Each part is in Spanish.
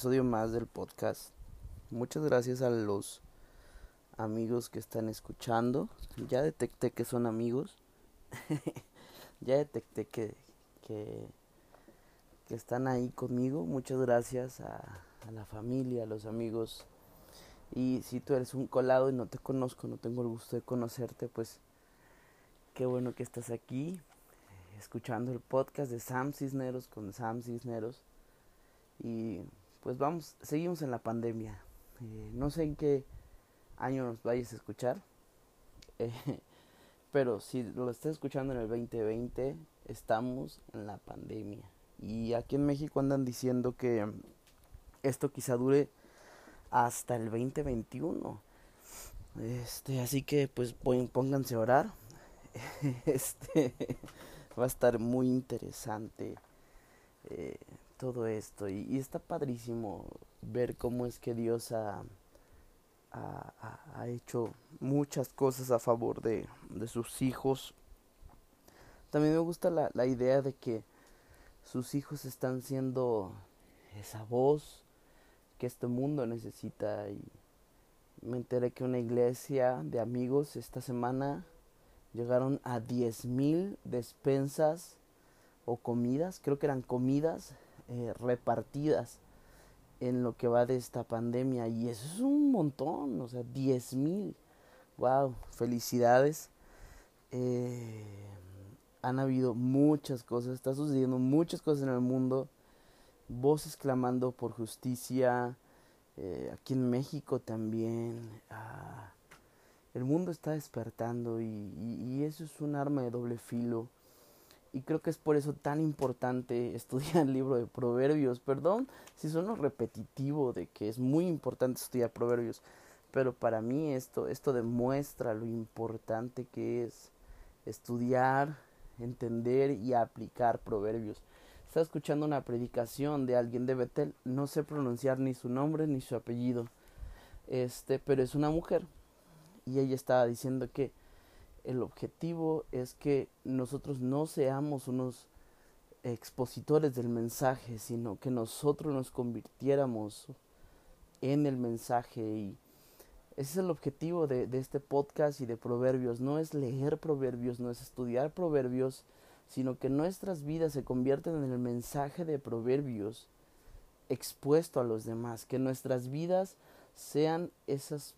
episodio más del podcast. Muchas gracias a los amigos que están escuchando. Ya detecté que son amigos. ya detecté que, que, están ahí conmigo. Muchas gracias a, a la familia, a los amigos. Y si tú eres un colado y no te conozco, no tengo el gusto de conocerte, pues qué bueno que estás aquí escuchando el podcast de Sam Cisneros con Sam Cisneros. Y pues vamos, seguimos en la pandemia. Eh, no sé en qué año nos vayas a escuchar. Eh, pero si lo estás escuchando en el 2020, estamos en la pandemia. Y aquí en México andan diciendo que esto quizá dure hasta el 2021. Este, así que pues pónganse a orar. Este va a estar muy interesante eh, todo esto y, está padrísimo ver cómo es que Dios ha, ha, hecho muchas cosas a favor de, de, sus hijos. También me gusta la, la idea de que sus hijos están siendo esa voz que este mundo necesita y me enteré que una iglesia de amigos esta semana llegaron a mil despensas o comidas, creo que eran comidas eh, repartidas en lo que va de esta pandemia y eso es un montón, o sea, mil wow, felicidades. Eh, han habido muchas cosas, está sucediendo muchas cosas en el mundo, voces clamando por justicia, eh, aquí en México también. Ah, el mundo está despertando y, eso es un arma de doble filo. Y creo que es por eso tan importante estudiar el libro de Proverbios. Perdón si sueno repetitivo de que es muy importante estudiar Proverbios. Pero para mí esto, esto demuestra lo importante que es estudiar, entender y aplicar Proverbios. Estaba escuchando una predicación de alguien de Betel. No sé pronunciar ni su nombre ni su apellido. Este, pero es una mujer y ella estaba diciendo que el objetivo es que nosotros no seamos unos expositores del mensaje, sino que nosotros nos convirtiéramos en el mensaje y ese es el objetivo de, este podcast y de Proverbios. No es leer Proverbios, no es estudiar Proverbios, sino que nuestras vidas se convierten en el mensaje de Proverbios expuesto a los demás, que nuestras vidas sean esas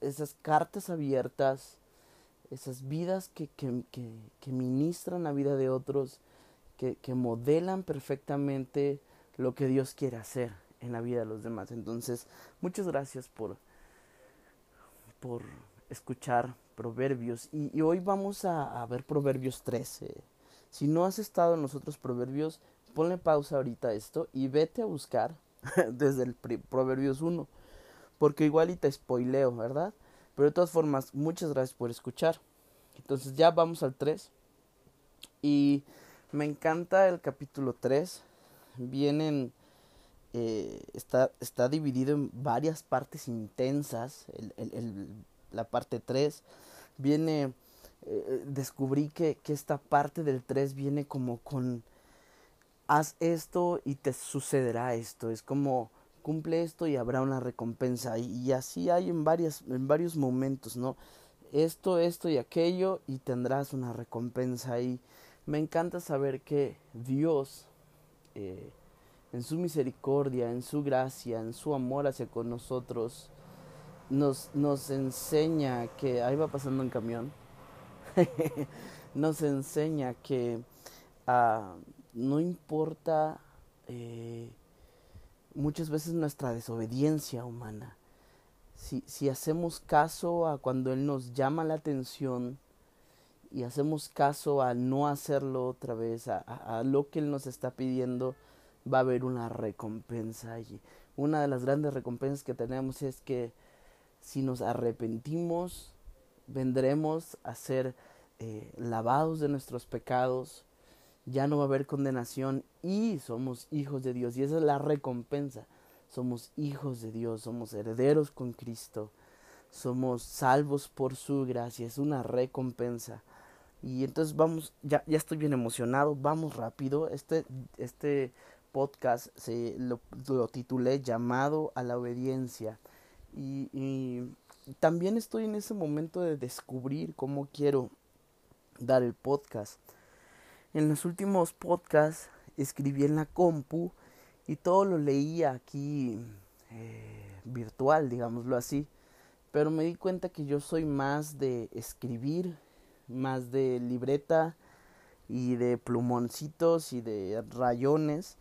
esas cartas abiertas, esas vidas que, que, que, ministran la vida de otros, que, que modelan perfectamente lo que Dios quiere hacer en la vida de los demás. Entonces, muchas gracias por, por escuchar Proverbios. Y, hoy vamos a, ver Proverbios 13. Si no has estado en los otros Proverbios, ponle pausa ahorita esto y vete a buscar desde el Proverbios 1 porque igual y te spoileo, ¿verdad? Pero de todas formas, muchas gracias por escuchar. Entonces ya vamos al 3. Y me encanta el capítulo 3. Vienen... Eh, está, está dividido en varias partes intensas. El, el, la parte 3 viene... Eh, descubrí que, que esta parte del 3 viene como con... Haz esto y te sucederá esto. Es como cumple esto y habrá una recompensa. Y, así hay en, varias, en varios momentos, ¿no? Esto, esto y aquello y tendrás una recompensa. Y me encanta saber que Dios, eh, en su misericordia, en su gracia, en su amor hacia con nosotros, nos, nos enseña que, ahí va pasando un camión, nos enseña que uh, no importa eh, muchas veces nuestra desobediencia humana. Si, si hacemos caso a cuando Él nos llama la atención y hacemos caso a no hacerlo otra vez, a, a, lo que Él nos está pidiendo, va a haber una recompensa allí. Una de las grandes recompensas que tenemos es que si nos arrepentimos, vendremos a ser eh, lavados de nuestros pecados, ya no va a haber condenación y somos hijos de Dios. Y esa es la recompensa. Somos hijos de Dios, somos herederos con Cristo, somos salvos por su gracia, es una recompensa. Y entonces vamos, ya, ya estoy bien emocionado, vamos rápido. Este, este podcast se lo, lo titulé Llamado a la Obediencia. Y, y también estoy en ese momento de descubrir cómo quiero dar el podcast. En los últimos podcasts escribí en la compu y todo lo leía aquí eh, virtual, digámoslo así. Pero me di cuenta que yo soy más de escribir, más de libreta y de plumoncitos y de rayones.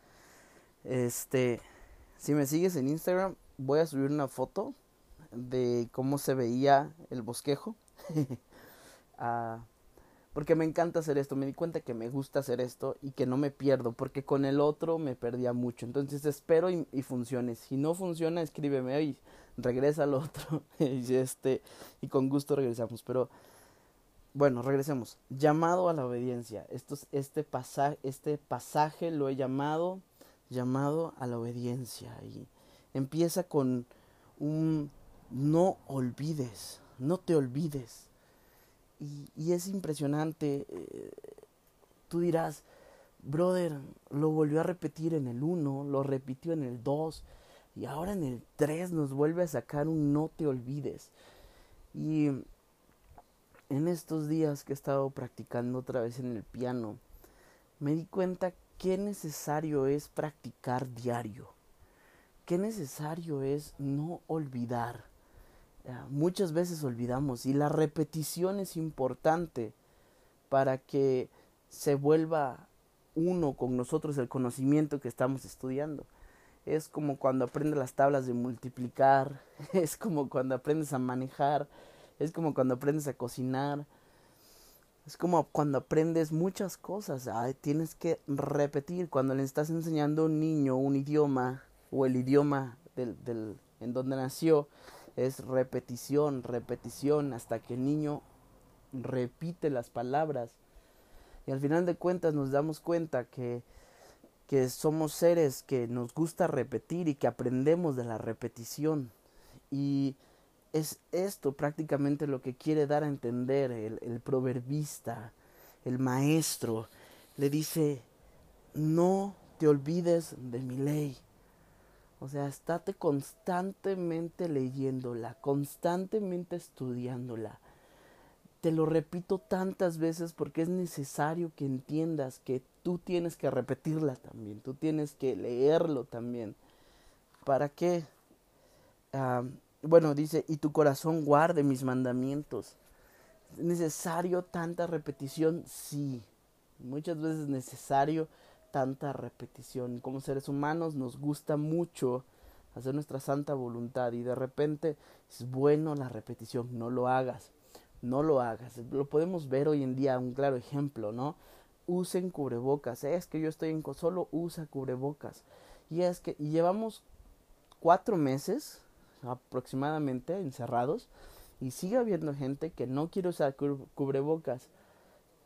Este, si me sigues en Instagram, voy a subir una foto de cómo se veía el bosquejo. porque me encanta hacer esto, me di cuenta que me gusta hacer esto y que no me pierdo, porque con el otro me perdía mucho. Entonces espero y, y funcione. Si no funciona, escríbeme y regresa al otro. y este, y con gusto regresamos. Pero bueno, regresemos. Llamado a la obediencia. Esto, este, pasaje, este pasaje lo he llamado llamado a la obediencia. Y empieza con un no olvides, no te olvides y, es impresionante. Eh, tú dirás, brother, lo volvió a repetir en el 1, lo repitió en el 2 y ahora en el 3 nos vuelve a sacar un no te olvides. Y en estos días que he estado practicando otra vez en el piano, me di cuenta qué necesario es practicar diario, qué necesario es no olvidar muchas veces olvidamos y la repetición es importante para que se vuelva uno con nosotros el conocimiento que estamos estudiando. Es como cuando aprendes las tablas de multiplicar, es como cuando aprendes a manejar, es como cuando aprendes a cocinar, es como cuando aprendes muchas cosas. tienes que repetir cuando le estás enseñando a un niño un idioma o el idioma del, del, en donde nació es repetición, repetición, hasta que el niño repite las palabras. Y al final de cuentas nos damos cuenta que, que somos seres que nos gusta repetir y que aprendemos de la repetición. Y es esto prácticamente lo que quiere dar a entender el, el proverbista, el maestro. Le dice, no te olvides de mi ley. O sea, estate constantemente leyéndola, constantemente estudiándola. Te lo repito tantas veces porque es necesario que entiendas que tú tienes que repetirla también, tú tienes que leerlo también. ¿Para qué? Ah, bueno, dice, y tu corazón guarde mis mandamientos. ¿Es necesario tanta repetición? Sí. Muchas veces es necesario tanta repetición. Como seres humanos nos gusta mucho hacer nuestra santa voluntad y de repente es bueno la repetición, no lo hagas, no lo hagas. Lo podemos ver hoy en día, un claro ejemplo, ¿no? Usen cubrebocas, es que yo estoy en solo usa cubrebocas. Y es que llevamos cuatro meses aproximadamente encerrados y sigue habiendo gente que no quiere usar cubrebocas.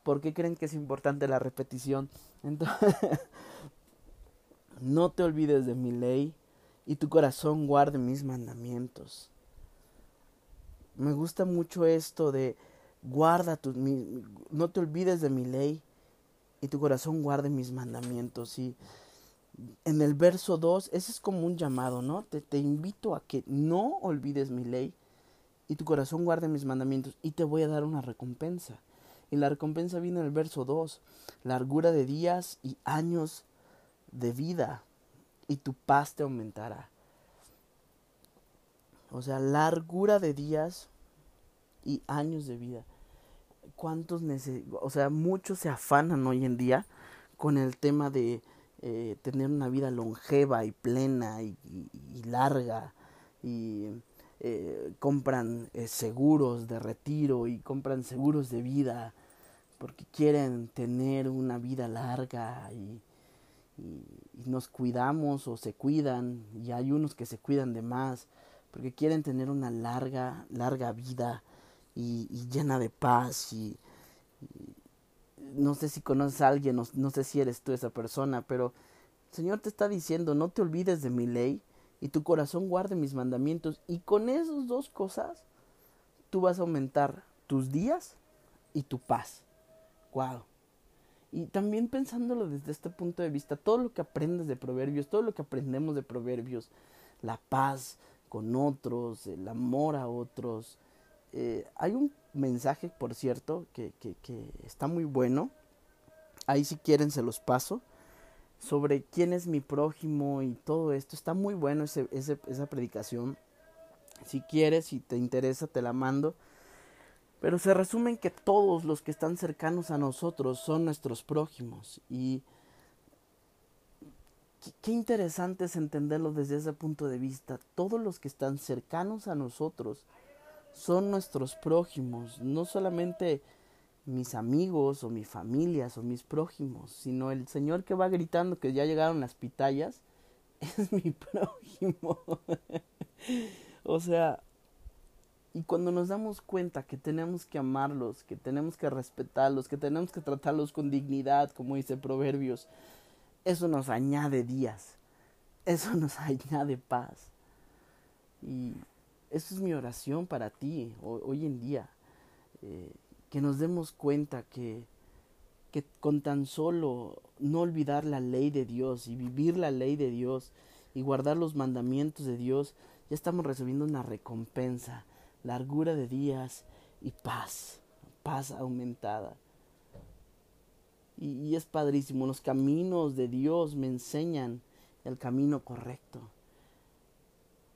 ¿Por qué creen que es importante la repetición? Entonces, no te olvides de mi ley y tu corazón guarde mis mandamientos. Me gusta mucho esto de guarda tu, no te olvides de mi ley y tu corazón guarde mis mandamientos. Y en el verso 2, ese es como un llamado, ¿no? Te, te invito a que no olvides mi ley y tu corazón guarde mis mandamientos y te voy a dar una recompensa. Y la recompensa viene en el verso 2, largura de días y años de vida, y tu paz te aumentará. O sea, largura de días y años de vida. ¿Cuántos O sea, muchos se afanan hoy en día con el tema de eh, tener una vida longeva y plena y, larga y eh, compran eh, seguros de retiro y compran seguros de vida porque quieren tener una vida larga y, nos cuidamos o se cuidan y hay unos que se cuidan de más porque quieren tener una larga, larga vida y, llena de paz y, no sé si conoces a alguien, no, no sé si eres tú esa persona, pero el Señor te está diciendo, no te olvides de mi ley, y tu corazón guarde mis mandamientos. Y con esas dos cosas, tú vas a aumentar tus días y tu paz. Y también pensándolo desde este punto de vista, todo lo que aprendes de proverbios, todo lo que aprendemos de proverbios, la paz con otros, el amor a otros. Eh, hay un mensaje, por cierto, que, que, está muy bueno. Ahí si quieren se los paso sobre quién es mi prójimo y todo esto. Está muy bueno ese, esa predicación. Si quieres, si te interesa, te la mando. Pero se resume en que todos los que están cercanos a nosotros son nuestros prójimos. Y qué interesante es entenderlo desde ese punto de vista. Todos los que están cercanos a nosotros son nuestros prójimos. No solamente mis amigos o mi familia o mis prójimos, sino el Señor que va gritando que ya llegaron las pitayas, es mi prójimo. o sea, y cuando nos damos cuenta que tenemos que amarlos, que tenemos que respetarlos, que tenemos que tratarlos con dignidad, como dice Proverbios, eso nos añade días, eso nos añade paz. Y eso es mi oración para ti hoy en día. Eh, que nos demos cuenta que, que con tan solo no olvidar la ley de Dios y vivir la ley de Dios y guardar los mandamientos de Dios, ya estamos recibiendo una recompensa, largura de días y paz, paz aumentada. Y, es padrísimo, los caminos de Dios me enseñan el camino correcto.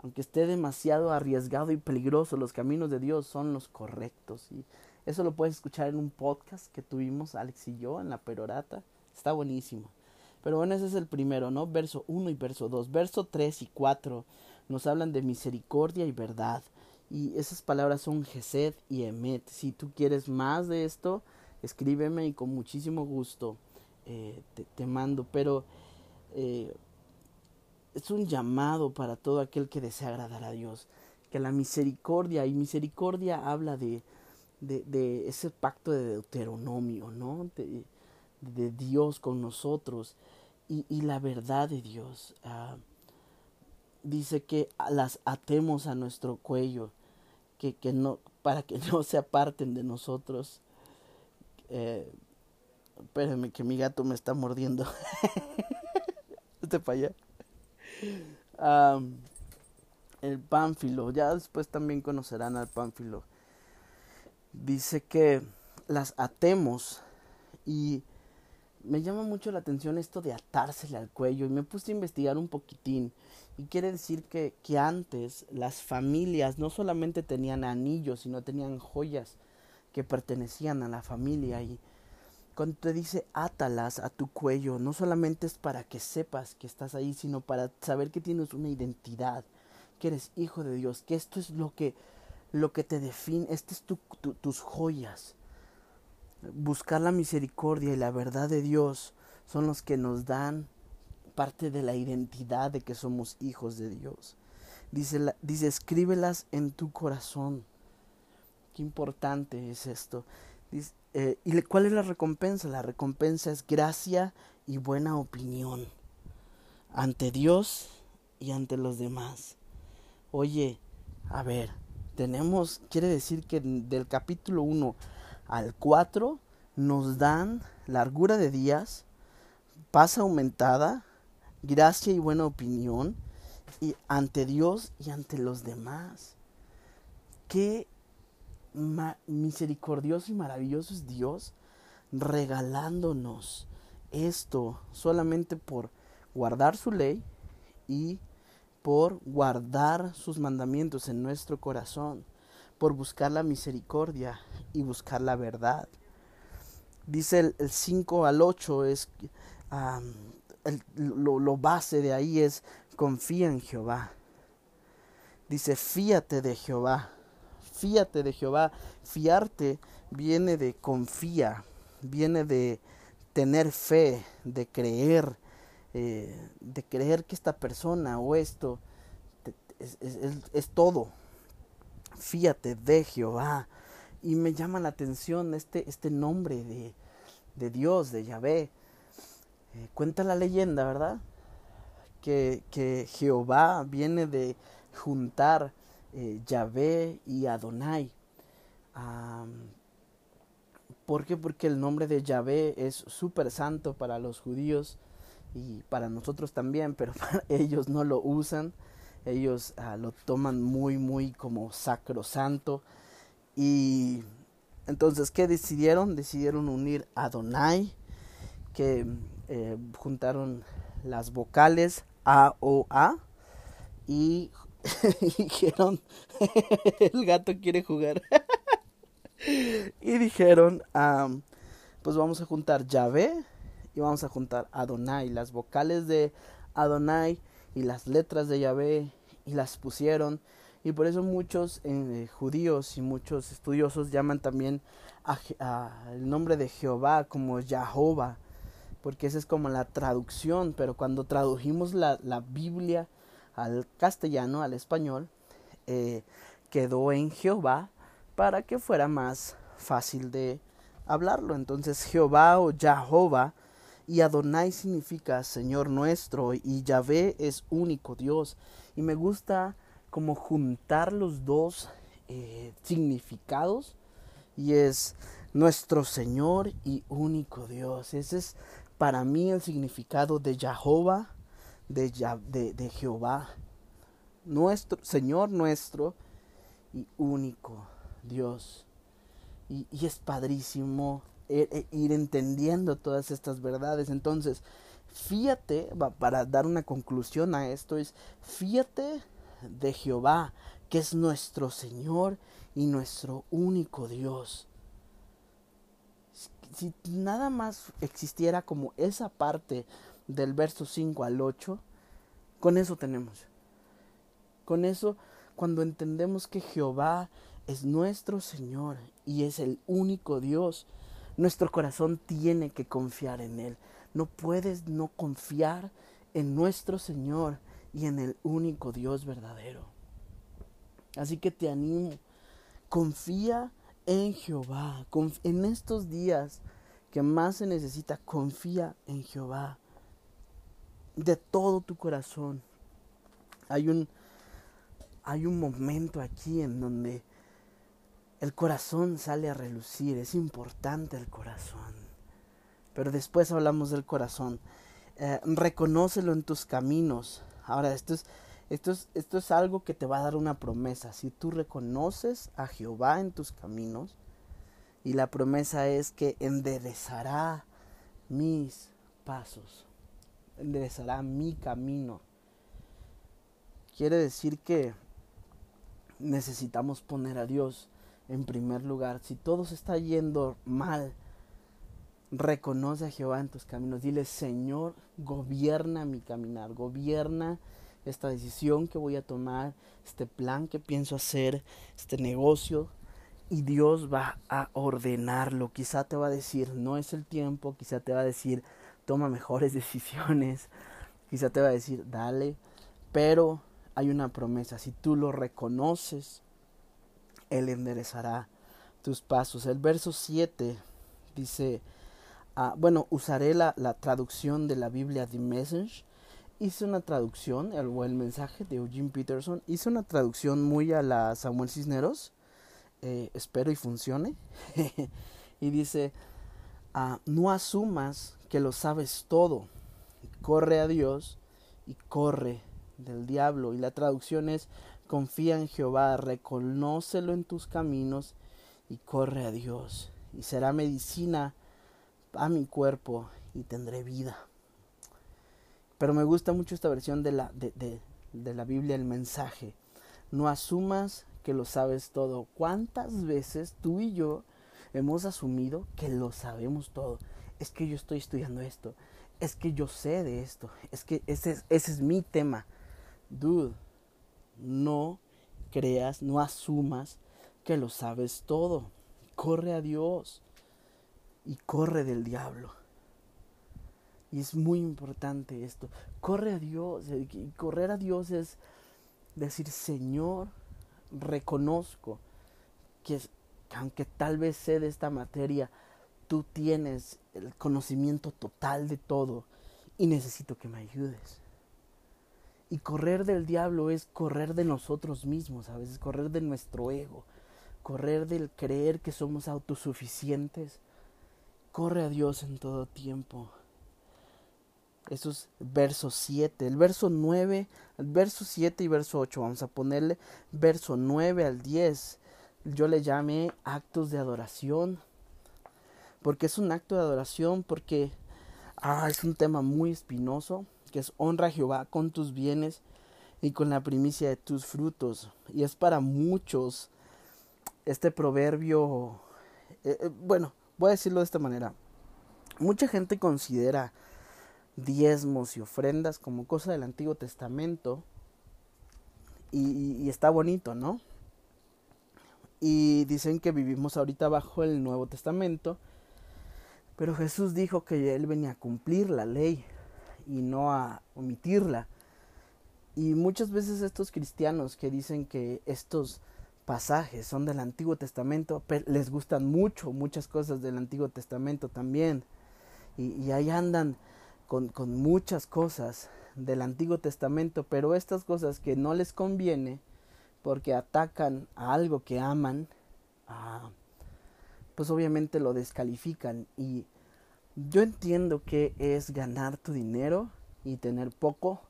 Aunque esté demasiado arriesgado y peligroso, los caminos de Dios son los correctos. Y eso lo puedes escuchar en un podcast que tuvimos Alex y yo en la perorata. Está buenísimo. Pero bueno, ese es el primero, ¿no? Verso 1 y verso 2. Verso 3 y 4 nos hablan de misericordia y verdad. Y esas palabras son Gesed y Emet. Si tú quieres más de esto, escríbeme y con muchísimo gusto eh, te, mando. Pero eh, es un llamado para todo aquel que desea agradar a Dios. Que la misericordia, y misericordia habla de, de, ese pacto de Deuteronomio, ¿no? De, Dios con nosotros y, la verdad de Dios. Uh, dice que las atemos a nuestro cuello, que, que no, para que no se aparten de nosotros. Eh, espérenme que mi gato me está mordiendo. este para allá. El pánfilo, ya después también conocerán al pánfilo dice que las atemos y me llama mucho la atención esto de atársele al cuello y me puse a investigar un poquitín y quiere decir que, que antes las familias no solamente tenían anillos sino tenían joyas que pertenecían a la familia y cuando te dice átalas a tu cuello no solamente es para que sepas que estás ahí sino para saber que tienes una identidad que eres hijo de Dios que esto es lo que lo que te define, este es tu, tus joyas. Buscar la misericordia y la verdad de Dios son los que nos dan parte de la identidad de que somos hijos de Dios. Dice, dice escríbelas en tu corazón. Qué importante es esto. Eh, ¿Y cuál es la recompensa? La recompensa es gracia y buena opinión ante Dios y ante los demás. Oye, a ver, tenemos, quiere decir que del capítulo 1 al 4 nos dan largura de días, paz aumentada, gracia y buena opinión y ante Dios y ante los demás. Qué misericordioso y maravilloso es Dios regalándonos esto solamente por guardar su ley y por guardar sus mandamientos en nuestro corazón, por buscar la misericordia y buscar la verdad. Dice el 5 al 8 es lo, base de ahí es confía en Jehová. Dice fíate de Jehová, fíate de Jehová. Fiarte viene de confía, viene de tener fe, de creer, eh, de creer que esta persona o esto es, es, todo. Fíjate de Jehová. Y me llama la atención este, este nombre de, de Dios, de Yahvé. Eh, cuenta la leyenda, ¿verdad? Que, que Jehová viene de juntar eh, Yahvé y Adonai. ¿Por qué? Porque el nombre de Yahvé es súper santo para los judíos y para nosotros también, pero ellos no lo usan. Ellos ah, lo toman muy, muy como sacrosanto. Y entonces, ¿qué decidieron? Decidieron unir Adonai, que eh, juntaron las vocales A, O, A, y dijeron, el gato quiere jugar. y dijeron, pues vamos a juntar Yahvé y vamos a juntar Adonai, las vocales de Adonai y las letras de Yahvé y las pusieron. Y por eso muchos eh, judíos y muchos estudiosos llaman también el nombre de Jehová como Jehová, porque esa es como la traducción, pero cuando tradujimos la, la Biblia al castellano, al español, eh, quedó en Jehová para que fuera más fácil de hablarlo. Entonces Jehová o Jehová y Adonai significa Señor nuestro y Yahvé es único Dios. Y me gusta como juntar los dos eh, significados y es nuestro Señor y único Dios. Ese es para mí el significado de Jehová, de, de, de Jehová, nuestro Señor nuestro y único Dios. Y, y es padrísimo ir, e, ir, entendiendo todas estas verdades. Entonces, fíjate, para dar una conclusión a esto, es fíjate de Jehová, que es nuestro Señor y nuestro único Dios. Si nada más existiera como esa parte del verso 5 al 8, con eso tenemos. Con eso, cuando entendemos que Jehová es nuestro Señor y es el único Dios, nuestro corazón tiene que confiar en Él. No puedes no confiar en nuestro Señor y en el único Dios verdadero. Así que te animo, confía en Jehová. En estos días que más se necesita, confía en Jehová. De todo tu corazón. Hay un, hay un momento aquí en donde el corazón sale a relucir. Es importante el corazón. Pero después hablamos del corazón. Eh, reconócelo en tus caminos. Ahora, esto es, esto, es, esto es algo que te va a dar una promesa. Si tú reconoces a Jehová en tus caminos, y la promesa es que enderezará mis pasos, enderezará mi camino. Quiere decir que necesitamos poner a Dios en primer lugar. Si todo se está yendo mal, reconoce a Jehová en tus caminos. Dile, Señor, gobierna mi caminar, gobierna esta decisión que voy a tomar, este plan que pienso hacer, este negocio. Y Dios va a ordenarlo. Quizá te va a decir, no es el tiempo. Quizá te va a decir, toma mejores decisiones. Quizá te va a decir, dale. Pero hay una promesa. Si tú lo reconoces, Él enderezará tus pasos. El verso 7 dice, Ah, bueno, usaré la, traducción de la Biblia The Message. Hice una traducción, el, el mensaje de Eugene Peterson. Hice una traducción muy a la Samuel Cisneros. Eh, espero y funcione. y dice, ah, no asumas que lo sabes todo. Corre a Dios y corre del diablo. Y la traducción es, confía en Jehová, reconócelo en tus caminos y corre a Dios. Y será medicina a mi cuerpo y tendré vida. Pero me gusta mucho esta versión de la, de, de, la Biblia, el mensaje. No asumas que lo sabes todo. ¿Cuántas veces tú y yo hemos asumido que lo sabemos todo? Es que yo estoy estudiando esto. Es que yo sé de esto. Es que ese es, ese es mi tema. Dude, no creas, no asumas que lo sabes todo. Corre a Dios y corre del diablo. Y es muy importante esto. Corre a Dios. Y correr a Dios es decir, Señor, reconozco que, aunque tal vez sé de esta materia, tú tienes el conocimiento total de todo y necesito que me ayudes. Y correr del diablo es correr de nosotros mismos, a veces correr de nuestro ego, correr del creer que somos autosuficientes, corre a Dios en todo tiempo. Eso es verso 7. El verso 9, el verso 7 y verso 8. Vamos a ponerle verso 9 al 10. Yo le llamé actos de adoración. Porque es un acto de adoración, porque ah, es un tema muy espinoso, que es honra a Jehová con tus bienes y con la primicia de tus frutos. Y es para muchos este proverbio, eh, eh, bueno, voy a decirlo de esta manera. Mucha gente considera diezmos y ofrendas como cosa del Antiguo Testamento y, está bonito, ¿no? Y dicen que vivimos ahorita bajo el Nuevo Testamento, pero Jesús dijo que Él venía a cumplir la ley y no a omitirla. Y muchas veces estos cristianos que dicen que estos pasajes son del Antiguo Testamento, les gustan mucho, muchas cosas del Antiguo Testamento también. Y, ahí andan con, con, muchas cosas del Antiguo Testamento, pero estas cosas que no les conviene porque atacan a algo que aman, ah, pues obviamente lo descalifican. Y yo entiendo que es ganar tu dinero y tener poco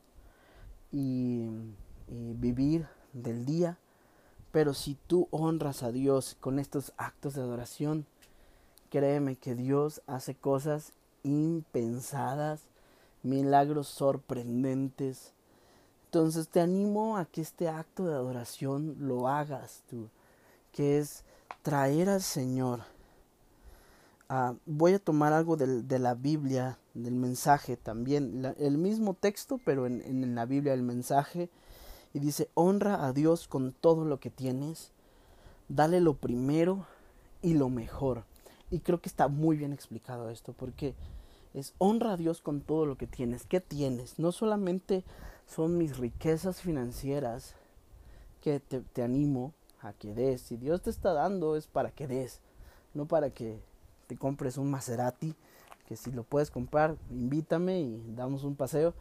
y, vivir del día pero si tú honras a Dios con estos actos de adoración, créeme que Dios hace cosas impensadas, milagros sorprendentes. Entonces te animo a que este acto de adoración lo hagas tú, que es traer al Señor. Ah, voy a tomar algo de la Biblia, del mensaje también, el mismo texto, pero en, la Biblia el mensaje y dice, honra a Dios con todo lo que tienes, dale lo primero y lo mejor. Y creo que está muy bien explicado esto, porque es honra a Dios con todo lo que tienes. ¿Qué tienes? No solamente son mis riquezas financieras que te animo a que des. Si Dios te está dando es para que des, no para que te compres un Maserati, que si lo puedes comprar, invítame y damos un paseo.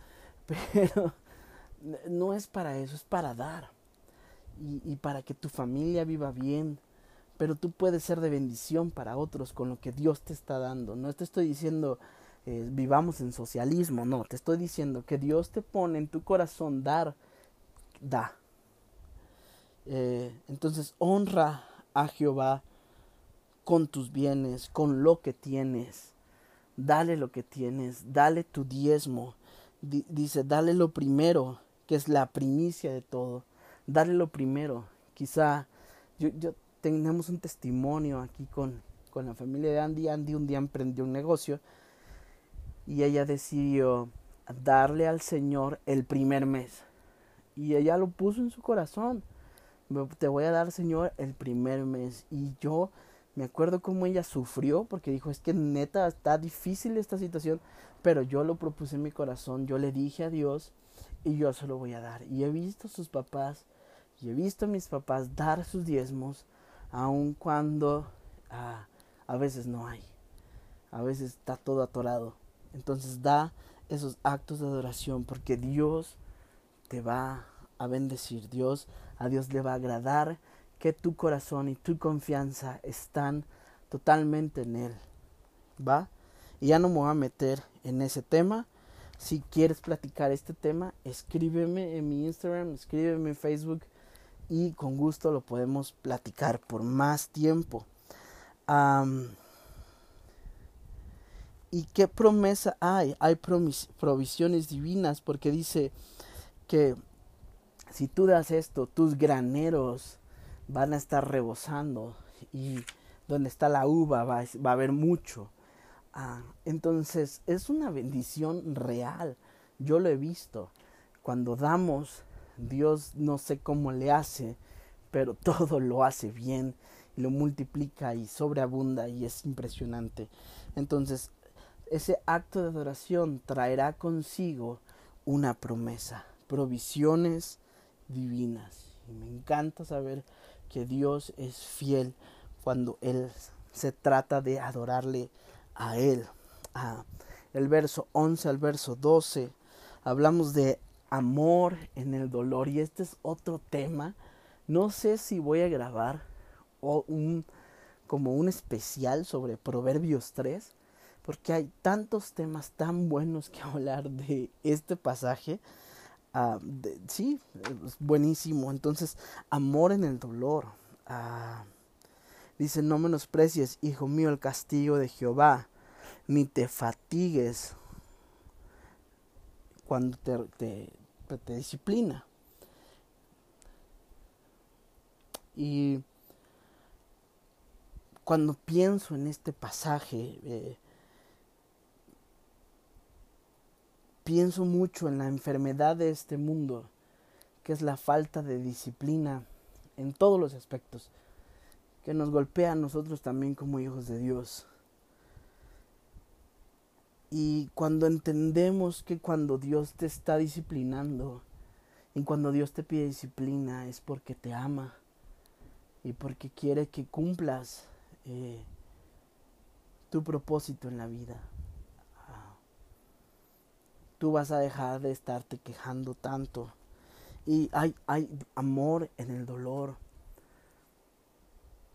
Pero no es para eso, es para dar. Y, para que tu familia viva bien. Pero tú puedes ser de bendición para otros con lo que Dios te está dando. No te estoy diciendo eh, vivamos en socialismo, no, te estoy diciendo que Dios te pone en tu corazón dar, da. Eh, entonces honra a Jehová con tus bienes, con lo que tienes. Dale lo que tienes, dale tu diezmo. dice, dale lo primero que es la primicia de todo. Darle lo primero. Quizá yo, yo tenemos un testimonio aquí con, con la familia de Andy. Andy un día emprendió un negocio y ella decidió darle al Señor el primer mes. Y ella lo puso en su corazón. Te voy a dar, Señor, el primer mes. Y yo me acuerdo cómo ella sufrió porque dijo, es que neta está difícil esta situación, pero yo lo propuse en mi corazón, yo le dije a Dios y yo se lo voy a dar. Y he visto a sus papás y he visto a mis papás dar sus diezmos aun cuando ah, a veces no hay. A veces está todo atorado. Entonces da esos actos de adoración porque Dios te va a bendecir. Dios, a Dios le va a agradar que tu corazón y tu confianza están totalmente en Él. ¿Va? Y ya no me voy a meter en ese tema si quieres platicar este tema, escríbeme en mi Instagram, escríbeme en Facebook y con gusto lo podemos platicar por más tiempo. ¿Y qué promesa hay? Hay provisiones divinas porque dice que si tú das esto, tus graneros van a estar rebosando y donde está la uva va, va a haber mucho. Ah, entonces es una bendición real. Yo lo he visto. Cuando damos, Dios no sé cómo le hace, pero todo lo hace bien, lo multiplica y sobreabunda y es impresionante. Entonces, ese acto de adoración traerá consigo una promesa, provisiones divinas. Y me encanta saber que Dios es fiel cuando Él se trata de adorarle a Él. a el verso 11 al verso 12 hablamos de amor en el dolor y este es otro tema. No sé si voy a grabar o un como un especial sobre Proverbios 3, porque hay tantos temas tan buenos que hablar de este pasaje. Ah, sí, buenísimo. Entonces, amor en el dolor. Ah, dice, no menosprecies, hijo mío, el castigo de Jehová, ni te fatigues cuando te, te disciplina. Y cuando pienso en este pasaje, eh, pienso mucho en la enfermedad de este mundo, que es la falta de disciplina en todos los aspectos, que nos golpea a nosotros también como hijos de Dios. Y cuando entendemos que cuando Dios te está disciplinando y cuando Dios te pide disciplina es porque te ama y porque quiere que cumplas eh, tu propósito en la vida. Tú vas a dejar de estarte quejando tanto. Y hay, hay amor en el dolor.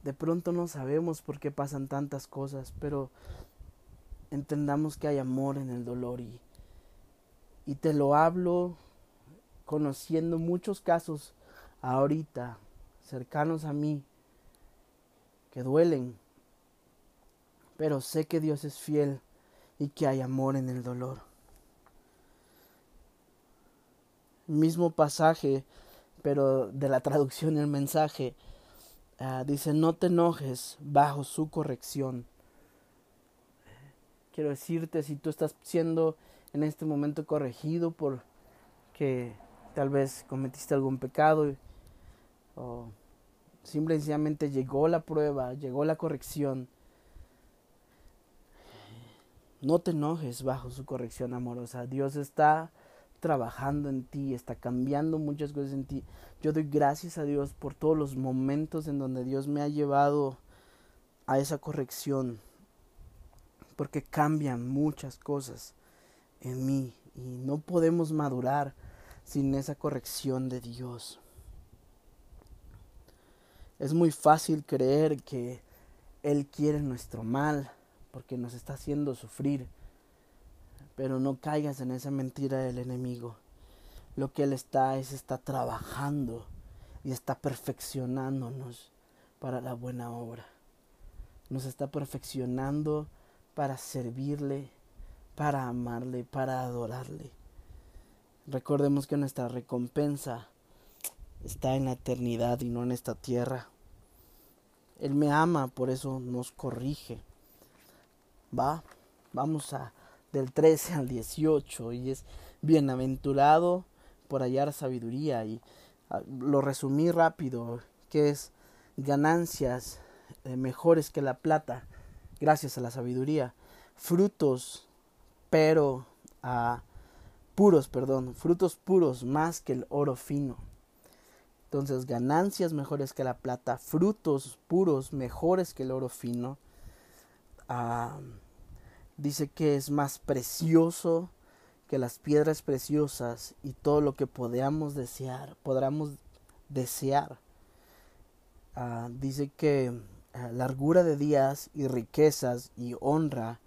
De pronto no sabemos por qué pasan tantas cosas, pero entendamos que hay amor en el dolor y, y te lo hablo conociendo muchos casos ahorita cercanos a mí que duelen, pero sé que Dios es fiel y que hay amor en el dolor. Mismo pasaje, pero de la traducción el mensaje, ah, dice, no te enojes bajo su corrección. Quiero decirte, si tú estás siendo en este momento corregido por que tal vez cometiste algún pecado o Simplemente llegó la prueba, llegó la corrección. No te enojes bajo su corrección amorosa. Dios está trabajando en ti, está cambiando muchas cosas en ti. Yo doy gracias a Dios por todos los momentos en donde Dios me ha llevado a esa corrección, porque cambian muchas cosas en mí y no podemos madurar sin esa corrección de Dios. Es muy fácil creer que Él quiere nuestro mal porque nos está haciendo sufrir. Pero no caigas en esa mentira del enemigo. Lo que Él está es está trabajando y está perfeccionándonos para la buena obra. Nos está perfeccionando para servirle, para amarle, para adorarle. Recordemos que nuestra recompensa está en la eternidad y no en esta tierra. Él me ama, por eso nos corrige. Va, vamos a del 13 al 18 y es bienaventurado por hallar sabiduría. Y ah, lo resumí rápido, que es ganancias eh, mejores que la plata gracias a la sabiduría, frutos pero a puros, perdón, frutos puros más que el oro fino. Entonces, ganancias mejores que la plata, frutos puros mejores que el oro fino. Ah, dice que es más precioso que las piedras preciosas y todo lo que podamos desear, podamos desear. Ah, dice que ah, largura de días y riquezas y honra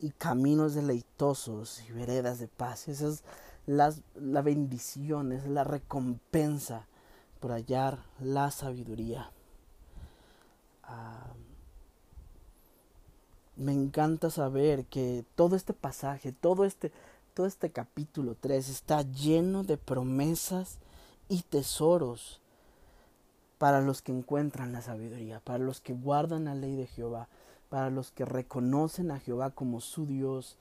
y caminos deleitosos y veredas de paz. Esa es la bendición, es la recompensa por hallar la sabiduría. Ah, me encanta saber que todo este pasaje, todo este, todo este capítulo 3 está lleno de promesas y tesoros para los que encuentran la sabiduría, para los que guardan la ley de Jehová, para los que reconocen a Jehová como su Dios,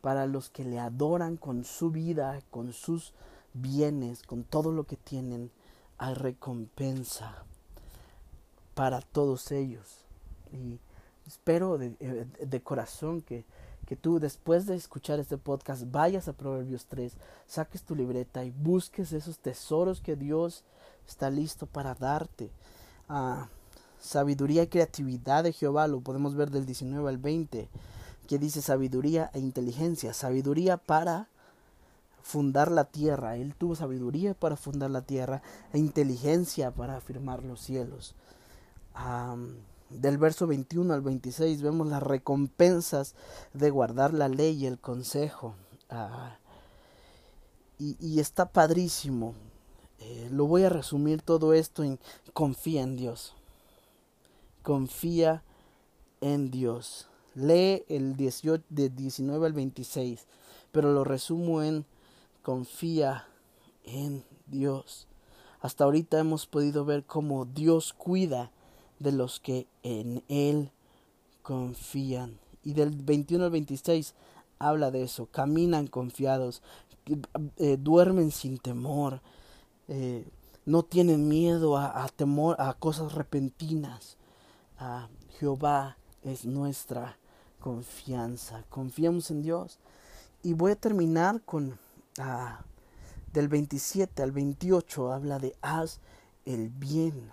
para los que le adoran con su vida, con sus bienes, con todo lo que tienen hay recompensa para todos ellos. Y espero de, eh, corazón que, que tú después de escuchar este podcast vayas a Proverbios 3, saques tu libreta y busques esos tesoros que Dios está listo para darte. Ah, sabiduría y creatividad de Jehová, lo podemos ver del 19 al 20, que dice sabiduría e inteligencia, sabiduría para fundar la tierra. Él tuvo sabiduría para fundar la tierra e inteligencia para afirmar los cielos. Del verso 21 al 26 vemos las recompensas de guardar la ley y el consejo. Ah, y, está padrísimo. Eh, lo voy a resumir todo esto en confía en Dios. Confía en Dios. Lee el 18, de 19 al 26, pero lo resumo en confía en Dios. Hasta ahorita hemos podido ver cómo Dios cuida de los que en Él confían. Y del 21 al 26 habla de eso. Caminan confiados, eh, duermen sin temor, eh, no tienen miedo a, temor a cosas repentinas. Jehová es nuestra confianza. Confiamos en Dios. Y voy a terminar con ah, del 27 al 28 habla de haz el bien.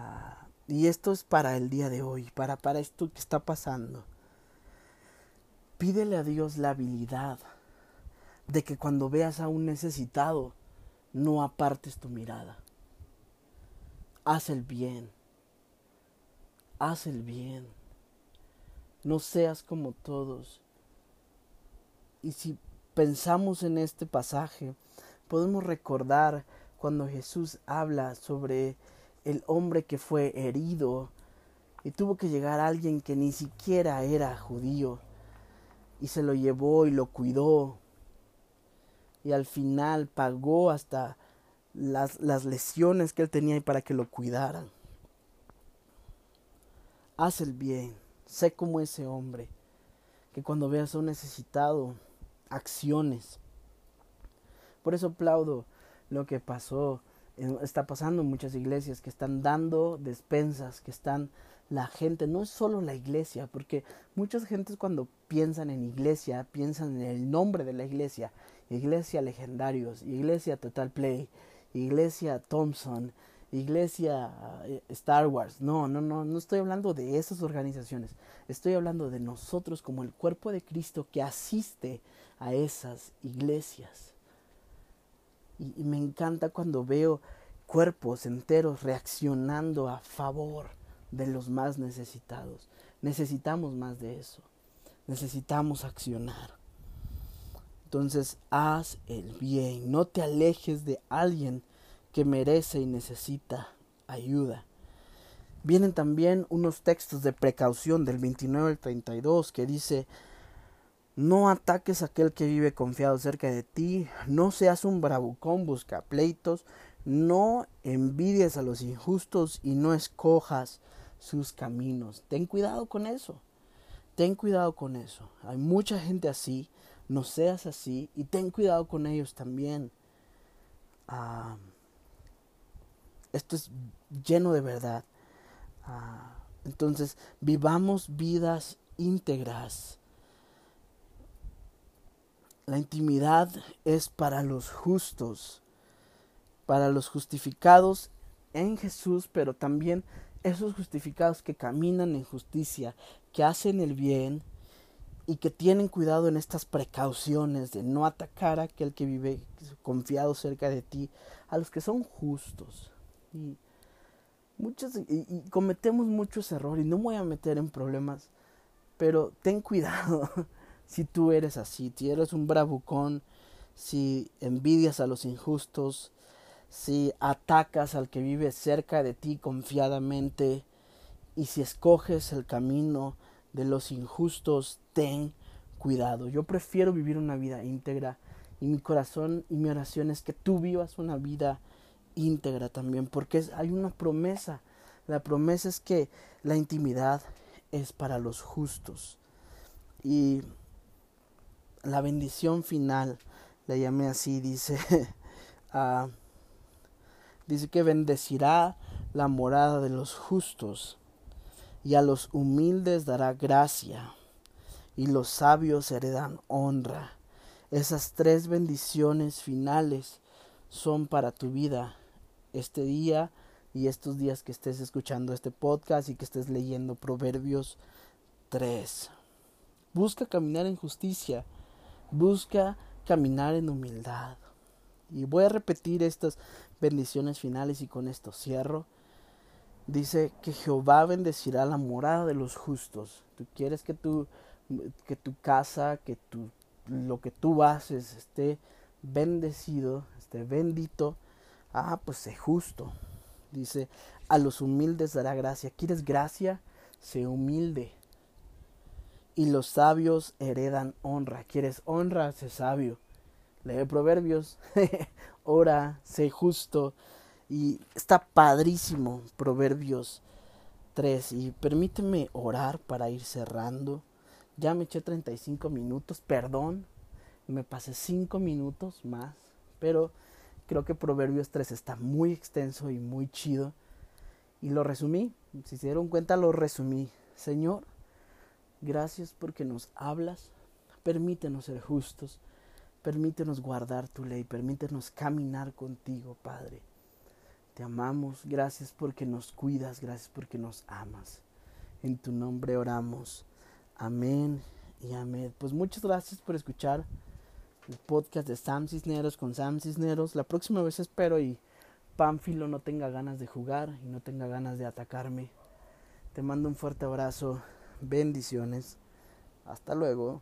Ah, y esto es para el día de hoy, para, para esto que está pasando. Pídele a Dios la habilidad de que cuando veas a un necesitado, no apartes tu mirada. Haz el bien. Haz el bien. No seas como todos. Y si pensamos en este pasaje, podemos recordar cuando Jesús habla sobre el hombre que fue herido y tuvo que llegar alguien que ni siquiera era judío y se lo llevó y lo cuidó y al final pagó hasta las, las lesiones que él tenía y para que lo cuidaran. Haz el bien, sé como ese hombre, que cuando veas a un necesitado, acciones. Por eso aplaudo lo que pasó, está pasando en muchas iglesias que están dando despensas, que están la gente, no es solo la iglesia, porque muchas gentes cuando piensan en iglesia, piensan en el nombre de la iglesia, iglesia legendarios, iglesia Total Play, iglesia Thompson, iglesia eh, Star Wars. No, no, no, no estoy hablando de esas organizaciones. Estoy hablando de nosotros como el cuerpo de Cristo que asiste a esas iglesias. Y, me encanta cuando veo cuerpos enteros reaccionando a favor de los más necesitados. Necesitamos más de eso. Necesitamos accionar. Entonces haz el bien. No te alejes de alguien que merece y necesita ayuda. Vienen también unos textos de precaución del 29 al 32 que dice, no ataques a aquel que vive confiado cerca de ti, no seas un bravucón, busca pleitos, no envidies a los injustos y no escojas sus caminos. Ten cuidado con eso, ten cuidado con eso. Hay mucha gente así, no seas así y ten cuidado con ellos también. Ah, esto es lleno de verdad. Ah, entonces, vivamos vidas íntegras. La intimidad es para los justos, para los justificados en Jesús, pero también esos justificados que caminan en justicia, que hacen el bien y que tienen cuidado en estas precauciones de no atacar a aquel que vive confiado cerca de ti, a los que son justos. Y muchos y, cometemos muchos errores y no voy a meter en problemas, pero ten cuidado si tú eres así, si eres un bravucón, si envidias a los injustos, si atacas al que vive cerca de ti confiadamente y si escoges el camino de los injustos, ten cuidado. Yo prefiero vivir una vida íntegra y mi corazón y mi oración es que tú vivas una vida íntegra también, porque hay una promesa. La promesa es que la intimidad es para los justos. Y la bendición final, la llamé así, dice, uh, dice que bendecirá la morada de los justos y a los humildes dará gracia y los sabios heredan honra. Esas tres bendiciones finales son para tu vida este día y estos días que estés escuchando este podcast y que estés leyendo Proverbios 3. Busca caminar en justicia, busca caminar en humildad. Y voy a repetir estas bendiciones finales y con esto cierro. Dice que Jehová bendecirá la morada de los justos. Tú quieres que tu, que tu casa, que tu, lo que tú haces esté bendecido, esté bendito. Ah, pues sé justo. Dice, a los humildes dará gracia. ¿Quieres gracia? Sé humilde. Y los sabios heredan honra. ¿Quieres honra? Sé sabio. Lee proverbios. Ora, sé justo. Y está padrísimo Proverbios 3. Y permíteme orar para ir cerrando. Ya me eché 35 minutos, perdón. Me pasé 5 minutos más. Pero creo que Proverbios 3 está muy extenso y muy chido. Y lo resumí. Si se dieron cuenta, lo resumí. Señor, gracias porque nos hablas. Permítenos ser justos. Permítenos guardar tu ley. Permítenos caminar contigo, Padre. Te amamos, gracias porque nos cuidas, gracias porque nos amas. En tu nombre oramos. Amén y amén. Pues muchas gracias por escuchar el podcast de Sam Cisneros con Sam Cisneros. La próxima vez espero y Pánfilo no tenga ganas de jugar y no tenga ganas de atacarme. Te mando un fuerte abrazo. Bendiciones. Hasta luego.